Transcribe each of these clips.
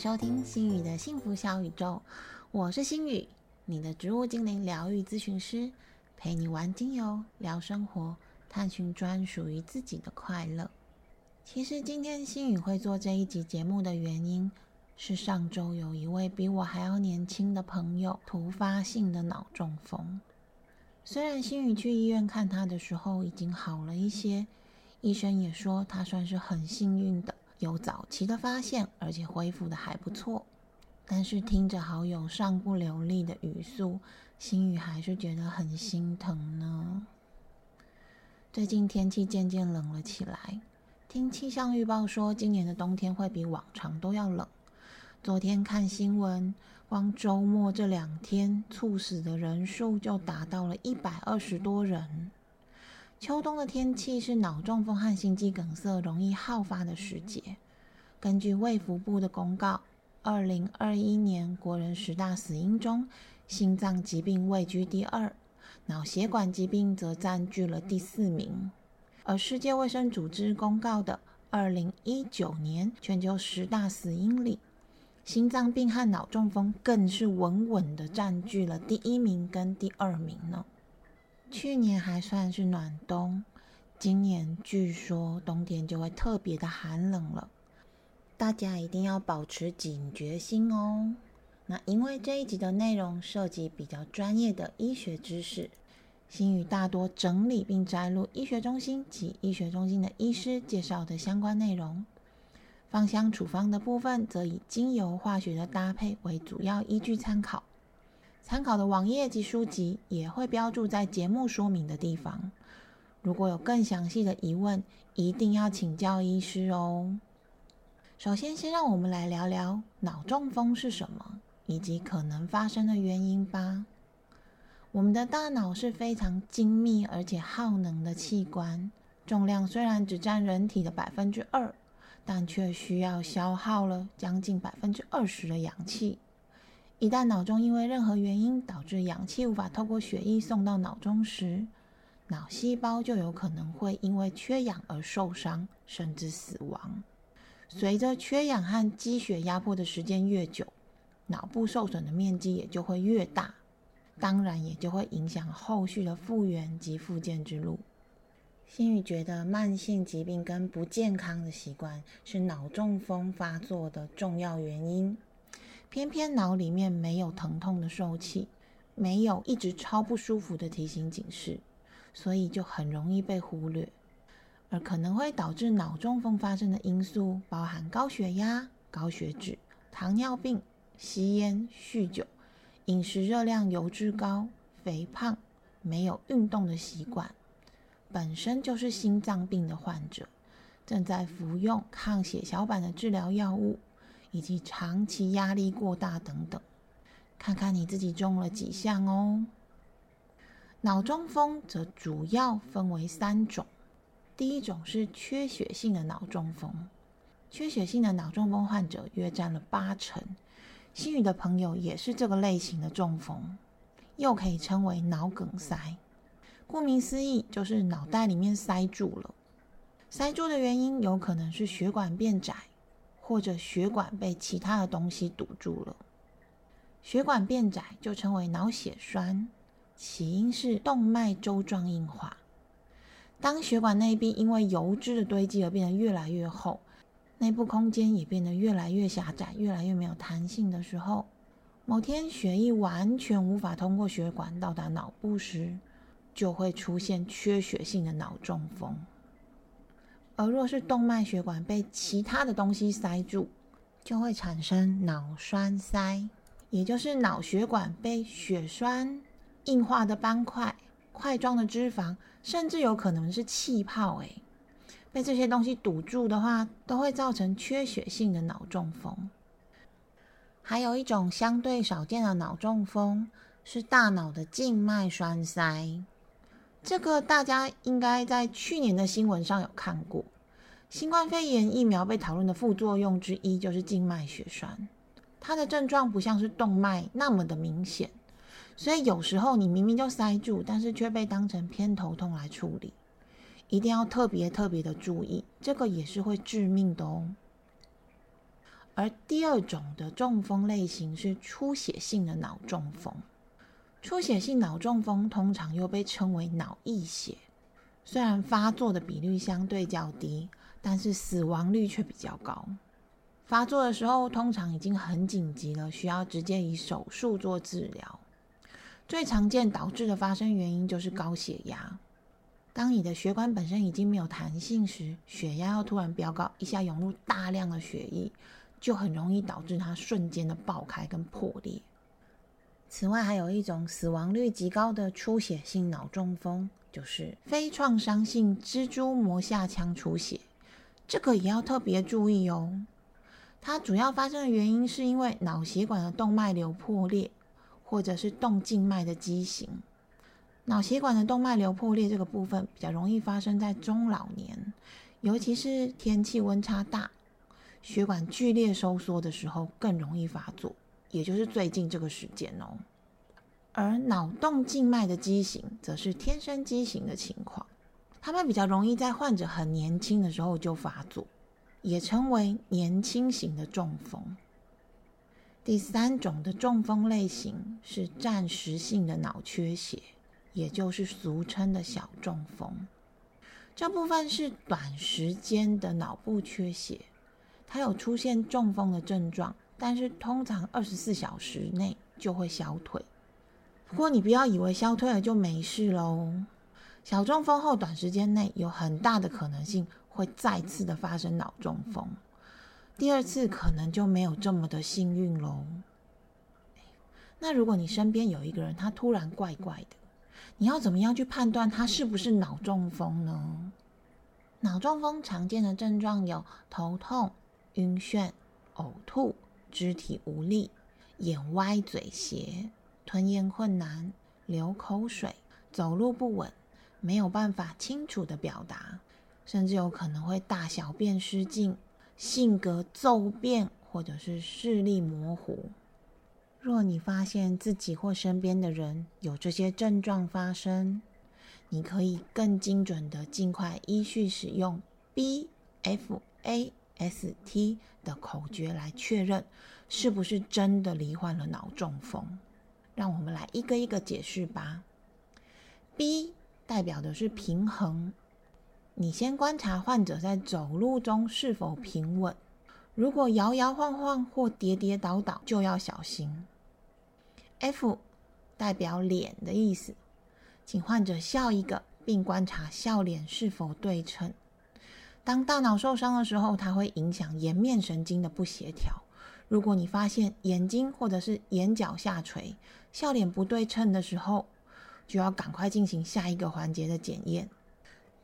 收听心语的幸福小宇宙，我是心语，你的植物精灵疗愈咨询师，陪你玩精油，聊生活，探寻专属于自己的快乐。其实今天心语会做这一集节目的原因，是上周有一位比我还要年轻的朋友突发性的脑中风。虽然心语去医院看他的时候已经好了一些，医生也说他算是很幸运的。有早期的发现，而且恢复的还不错，但是听着好友上不流利的语速，心雨还是觉得很心疼呢。最近天气渐渐冷了起来，听气象预报说今年的冬天会比往常都要冷。昨天看新闻，光周末这两天猝死的人数就达到了一百二十多人。秋冬的天气是脑中风和心肌梗塞容易好发的时节。根据卫福部的公告，二零二一年国人十大死因中，心脏疾病位居第二，脑血管疾病则占据了第四名。而世界卫生组织公告的二零一九年全球十大死因里，心脏病和脑中风更是稳稳的占据了第一名跟第二名呢。去年还算是暖冬，今年据说冬天就会特别的寒冷了，大家一定要保持警觉心哦。那因为这一集的内容涉及比较专业的医学知识，新语大多整理并摘录医学中心及医学中心的医师介绍的相关内容，芳香处方的部分则以精油化学的搭配为主要依据参考。参考的网页及书籍也会标注在节目说明的地方。如果有更详细的疑问，一定要请教医师哦。首先，先让我们来聊聊脑中风是什么，以及可能发生的原因吧。我们的大脑是非常精密而且耗能的器官，重量虽然只占人体的百分之二，但却需要消耗了将近百分之二十的氧气。一旦脑中因为任何原因导致氧气无法透过血液送到脑中时，脑细胞就有可能会因为缺氧而受伤，甚至死亡。随着缺氧和积血压迫的时间越久，脑部受损的面积也就会越大，当然也就会影响后续的复原及复健之路。心宇觉得，慢性疾病跟不健康的习惯是脑中风发作的重要原因。偏偏脑里面没有疼痛的受气，没有一直超不舒服的提醒警示，所以就很容易被忽略。而可能会导致脑中风发生的因素，包含高血压、高血脂、糖尿病、吸烟、酗酒、饮食热量、油脂高、肥胖、没有运动的习惯，本身就是心脏病的患者，正在服用抗血小板的治疗药物。以及长期压力过大等等，看看你自己中了几项哦。脑中风则主要分为三种，第一种是缺血性的脑中风，缺血性的脑中风患者约占了八成。心宇的朋友也是这个类型的中风，又可以称为脑梗塞。顾名思义，就是脑袋里面塞住了。塞住的原因有可能是血管变窄。或者血管被其他的东西堵住了，血管变窄就称为脑血栓，起因是动脉粥状硬化。当血管内壁因为油脂的堆积而变得越来越厚，内部空间也变得越来越狭窄，越来越没有弹性的时候，某天血液完全无法通过血管到达脑部时，就会出现缺血性的脑中风。而若是动脉血管被其他的东西塞住，就会产生脑栓塞，也就是脑血管被血栓、硬化的斑块、块状的脂肪，甚至有可能是气泡，诶，被这些东西堵住的话，都会造成缺血性的脑中风。还有一种相对少见的脑中风，是大脑的静脉栓塞。这个大家应该在去年的新闻上有看过，新冠肺炎疫苗被讨论的副作用之一就是静脉血栓，它的症状不像是动脉那么的明显，所以有时候你明明就塞住，但是却被当成偏头痛来处理，一定要特别特别的注意，这个也是会致命的哦。而第二种的中风类型是出血性的脑中风。出血性脑中风通常又被称为脑溢血，虽然发作的比率相对较低，但是死亡率却比较高。发作的时候通常已经很紧急了，需要直接以手术做治疗。最常见导致的发生原因就是高血压。当你的血管本身已经没有弹性时，血压要突然飙高，一下涌入大量的血液，就很容易导致它瞬间的爆开跟破裂。此外，还有一种死亡率极高的出血性脑中风，就是非创伤性蜘蛛膜下腔出血。这个也要特别注意哦。它主要发生的原因是因为脑血管的动脉瘤破裂，或者是动静脉的畸形。脑血管的动脉瘤破裂这个部分比较容易发生在中老年，尤其是天气温差大、血管剧烈收缩的时候更容易发作。也就是最近这个时间哦，而脑动静脉的畸形则是天生畸形的情况，他们比较容易在患者很年轻的时候就发作，也称为年轻型的中风。第三种的中风类型是暂时性的脑缺血，也就是俗称的小中风。这部分是短时间的脑部缺血，它有出现中风的症状。但是通常二十四小时内就会消退。不过你不要以为消退了就没事喽。小中风后短时间内有很大的可能性会再次的发生脑中风，第二次可能就没有这么的幸运喽。那如果你身边有一个人他突然怪怪的，你要怎么样去判断他是不是脑中风呢？脑中风常见的症状有头痛、晕眩、呕吐。肢体无力、眼歪嘴斜、吞咽困难、流口水、走路不稳、没有办法清楚的表达，甚至有可能会大小便失禁、性格骤变或者是视力模糊。若你发现自己或身边的人有这些症状发生，你可以更精准的尽快依序使用 B F A。S T 的口诀来确认是不是真的罹患了脑中风。让我们来一个一个解释吧。B 代表的是平衡，你先观察患者在走路中是否平稳，如果摇摇晃晃或跌跌倒倒，就要小心。F 代表脸的意思，请患者笑一个，并观察笑脸是否对称。当大脑受伤的时候，它会影响颜面神经的不协调。如果你发现眼睛或者是眼角下垂、笑脸不对称的时候，就要赶快进行下一个环节的检验。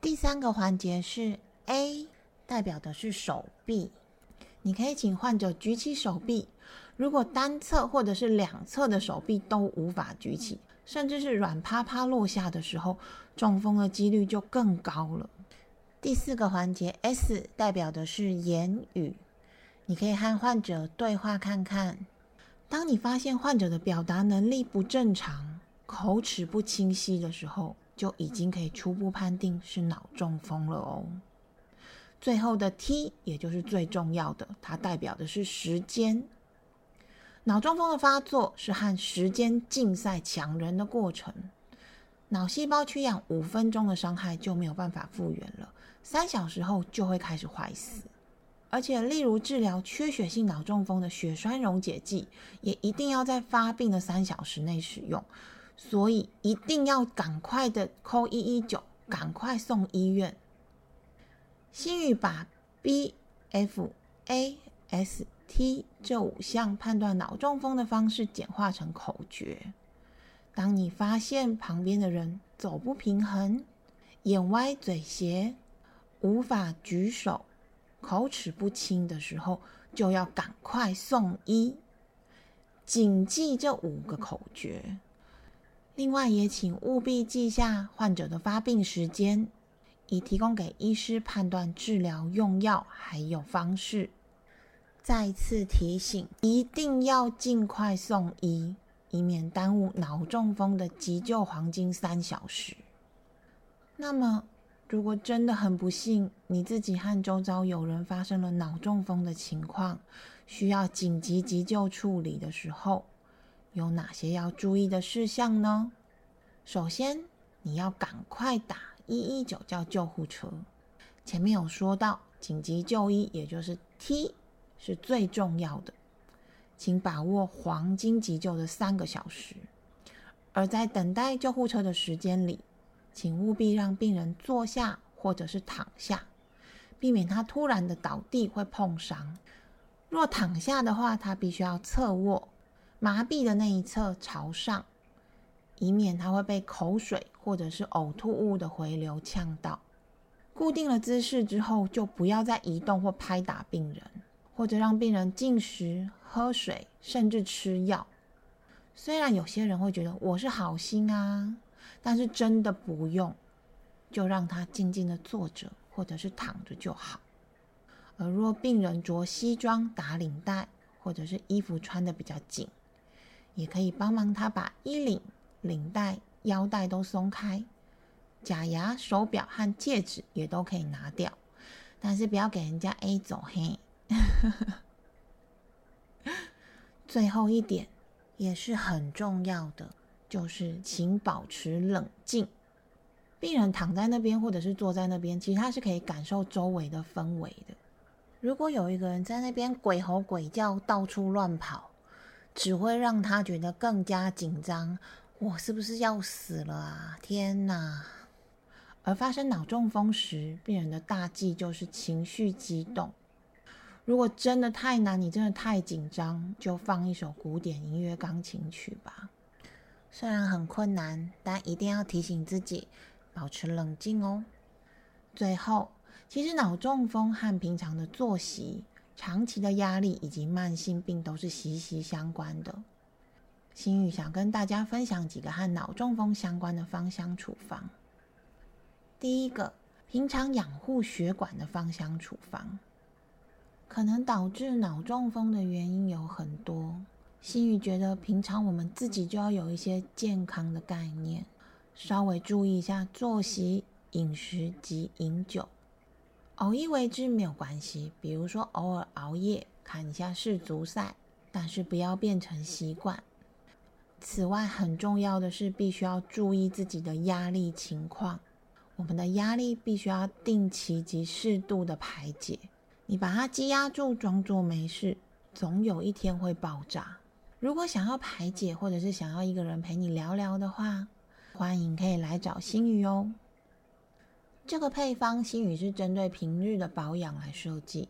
第三个环节是 A，代表的是手臂。你可以请患者举起手臂，如果单侧或者是两侧的手臂都无法举起，甚至是软趴趴落下的时候，中风的几率就更高了。第四个环节 S 代表的是言语，你可以和患者对话看看。当你发现患者的表达能力不正常、口齿不清晰的时候，就已经可以初步判定是脑中风了哦。最后的 T 也就是最重要的，它代表的是时间。脑中风的发作是和时间竞赛抢人的过程。脑细胞缺氧五分钟的伤害就没有办法复原了。三小时后就会开始坏死，而且例如治疗缺血性脑中风的血栓溶解剂，也一定要在发病的三小时内使用，所以一定要赶快的 call 一一九，赶快送医院。新宇把 B、F、A、S、T 这五项判断脑中风的方式简化成口诀。当你发现旁边的人走不平衡、眼歪嘴斜，无法举手、口齿不清的时候，就要赶快送医。谨记这五个口诀。另外，也请务必记下患者的发病时间，以提供给医师判断治疗用药还有方式。再次提醒，一定要尽快送医，以免耽误脑中风的急救黄金三小时。那么。如果真的很不幸，你自己和周遭有人发生了脑中风的情况，需要紧急急救处理的时候，有哪些要注意的事项呢？首先，你要赶快打一一九叫救护车。前面有说到，紧急就医也就是 T 是最重要的，请把握黄金急救的三个小时。而在等待救护车的时间里，请务必让病人坐下或者是躺下，避免他突然的倒地会碰伤。若躺下的话，他必须要侧卧，麻痹的那一侧朝上，以免他会被口水或者是呕吐物的回流呛到。固定了姿势之后，就不要再移动或拍打病人，或者让病人进食、喝水，甚至吃药。虽然有些人会觉得我是好心啊，但是真的不用，就让他静静的坐着或者是躺着就好。而若病人着西装打领带，或者是衣服穿的比较紧，也可以帮忙他把衣领、领带、腰带都松开，假牙、手表和戒指也都可以拿掉，但是不要给人家 A 走嘿。最后一点。也是很重要的，就是请保持冷静。病人躺在那边或者是坐在那边，其实他是可以感受周围的氛围的。如果有一个人在那边鬼吼鬼叫、到处乱跑，只会让他觉得更加紧张。我是不是要死了啊？天哪！而发生脑中风时，病人的大忌就是情绪激动。如果真的太难，你真的太紧张，就放一首古典音乐钢琴曲吧。虽然很困难，但一定要提醒自己保持冷静哦。最后，其实脑中风和平常的作息、长期的压力以及慢性病都是息息相关的。心宇想跟大家分享几个和脑中风相关的芳香处方。第一个，平常养护血管的芳香处方。可能导致脑中风的原因有很多，心宇觉得平常我们自己就要有一些健康的概念，稍微注意一下作息、饮食及饮酒，偶一为之没有关系。比如说偶尔熬夜看一下世足赛，但是不要变成习惯。此外，很重要的是必须要注意自己的压力情况，我们的压力必须要定期及适度的排解。你把它积压住，装作没事，总有一天会爆炸。如果想要排解，或者是想要一个人陪你聊聊的话，欢迎可以来找星宇哦。这个配方，星宇是针对平日的保养来设计。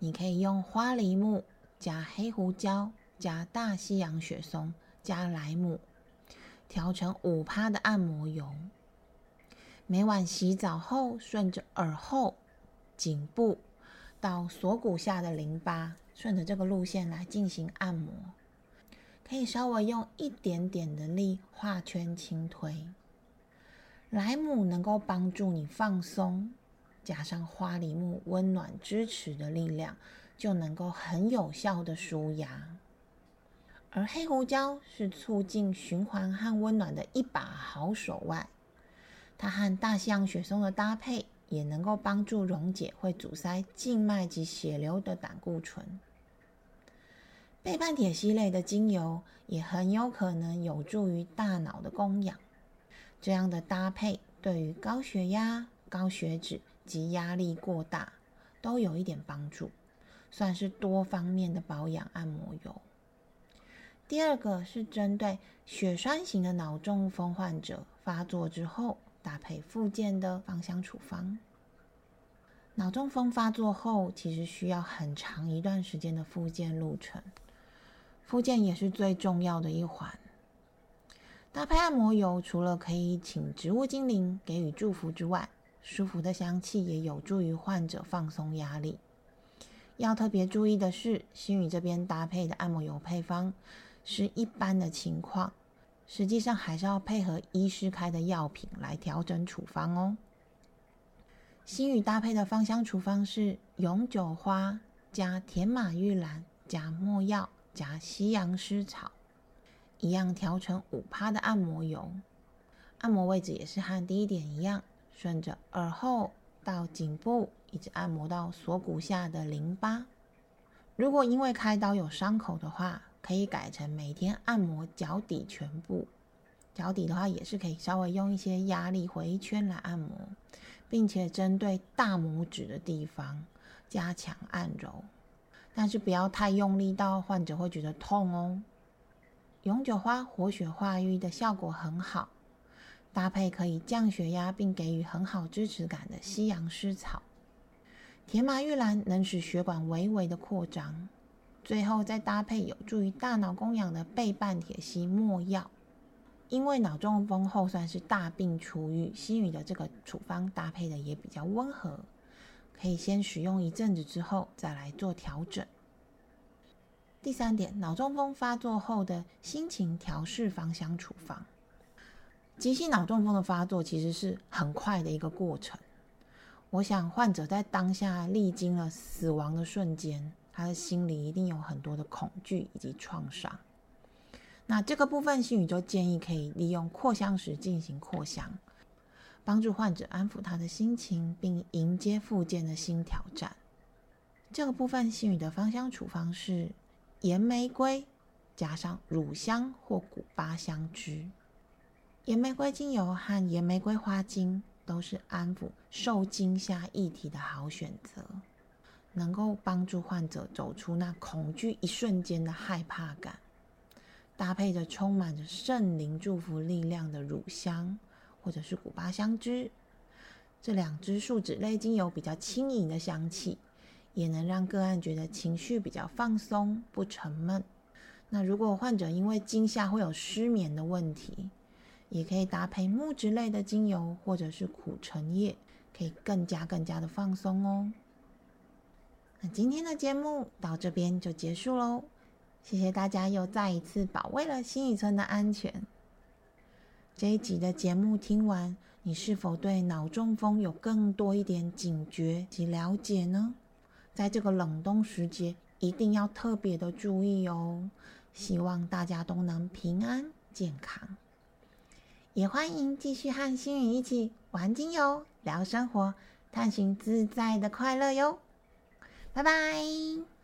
你可以用花梨木加黑胡椒加大西洋雪松加莱姆，调成五趴的按摩油。每晚洗澡后，顺着耳后、颈部。到锁骨下的淋巴，顺着这个路线来进行按摩，可以稍微用一点点的力画圈轻推。莱姆能够帮助你放松，加上花梨木温暖支持的力量，就能够很有效的舒压。而黑胡椒是促进循环和温暖的一把好手腕，它和大西洋雪松的搭配。也能够帮助溶解会阻塞静脉及血流的胆固醇。倍半铁烯类的精油也很有可能有助于大脑的供氧。这样的搭配对于高血压、高血脂及压力过大都有一点帮助，算是多方面的保养按摩油。第二个是针对血栓型的脑中风患者发作之后。搭配附件的芳香处方。脑中风发作后，其实需要很长一段时间的复健路程，复健也是最重要的一环。搭配按摩油，除了可以请植物精灵给予祝福之外，舒服的香气也有助于患者放松压力。要特别注意的是，心宇这边搭配的按摩油配方是一般的情况。实际上还是要配合医师开的药品来调整处方哦。新宇搭配的芳香处方是永久花加甜马玉兰加没药加西洋蓍草，一样调成五趴的按摩油。按摩位置也是和第一点一样，顺着耳后到颈部，一直按摩到锁骨下的淋巴。如果因为开刀有伤口的话，可以改成每天按摩脚底全部。脚底的话，也是可以稍微用一些压力回圈来按摩，并且针对大拇指的地方加强按揉，但是不要太用力到患者会觉得痛哦。永久花活血化瘀的效果很好，搭配可以降血压并给予很好支持感的西洋湿草。甜麻玉兰能使血管微微的扩张，最后再搭配有助于大脑供氧的倍半铁西末药。因为脑中风后算是大病初愈，西语的这个处方搭配的也比较温和，可以先使用一阵子之后再来做调整。第三点，脑中风发作后的心情调试芳香处方。急性脑中风的发作其实是很快的一个过程，我想患者在当下历经了死亡的瞬间，他的心里一定有很多的恐惧以及创伤。那这个部分，新宇就建议可以利用扩香石进行扩香，帮助患者安抚他的心情，并迎接复健的新挑战。这个部分，新宇的芳香处方是岩玫瑰加上乳香或古巴香脂。岩玫瑰精油和岩玫瑰花精都是安抚受惊吓议题的好选择，能够帮助患者走出那恐惧一瞬间的害怕感。搭配着充满着圣灵祝福力量的乳香，或者是古巴香脂，这两支树脂类精油比较轻盈的香气，也能让个案觉得情绪比较放松，不沉闷。那如果患者因为惊吓会有失眠的问题，也可以搭配木质类的精油或者是苦橙叶，可以更加更加的放松哦。那今天的节目到这边就结束喽。谢谢大家又再一次保卫了新宇村的安全。这一集的节目听完，你是否对脑中风有更多一点警觉及了解呢？在这个冷冻时节，一定要特别的注意哦。希望大家都能平安健康，也欢迎继续和星宇一起玩精油、聊生活、探寻自在的快乐哟。拜拜。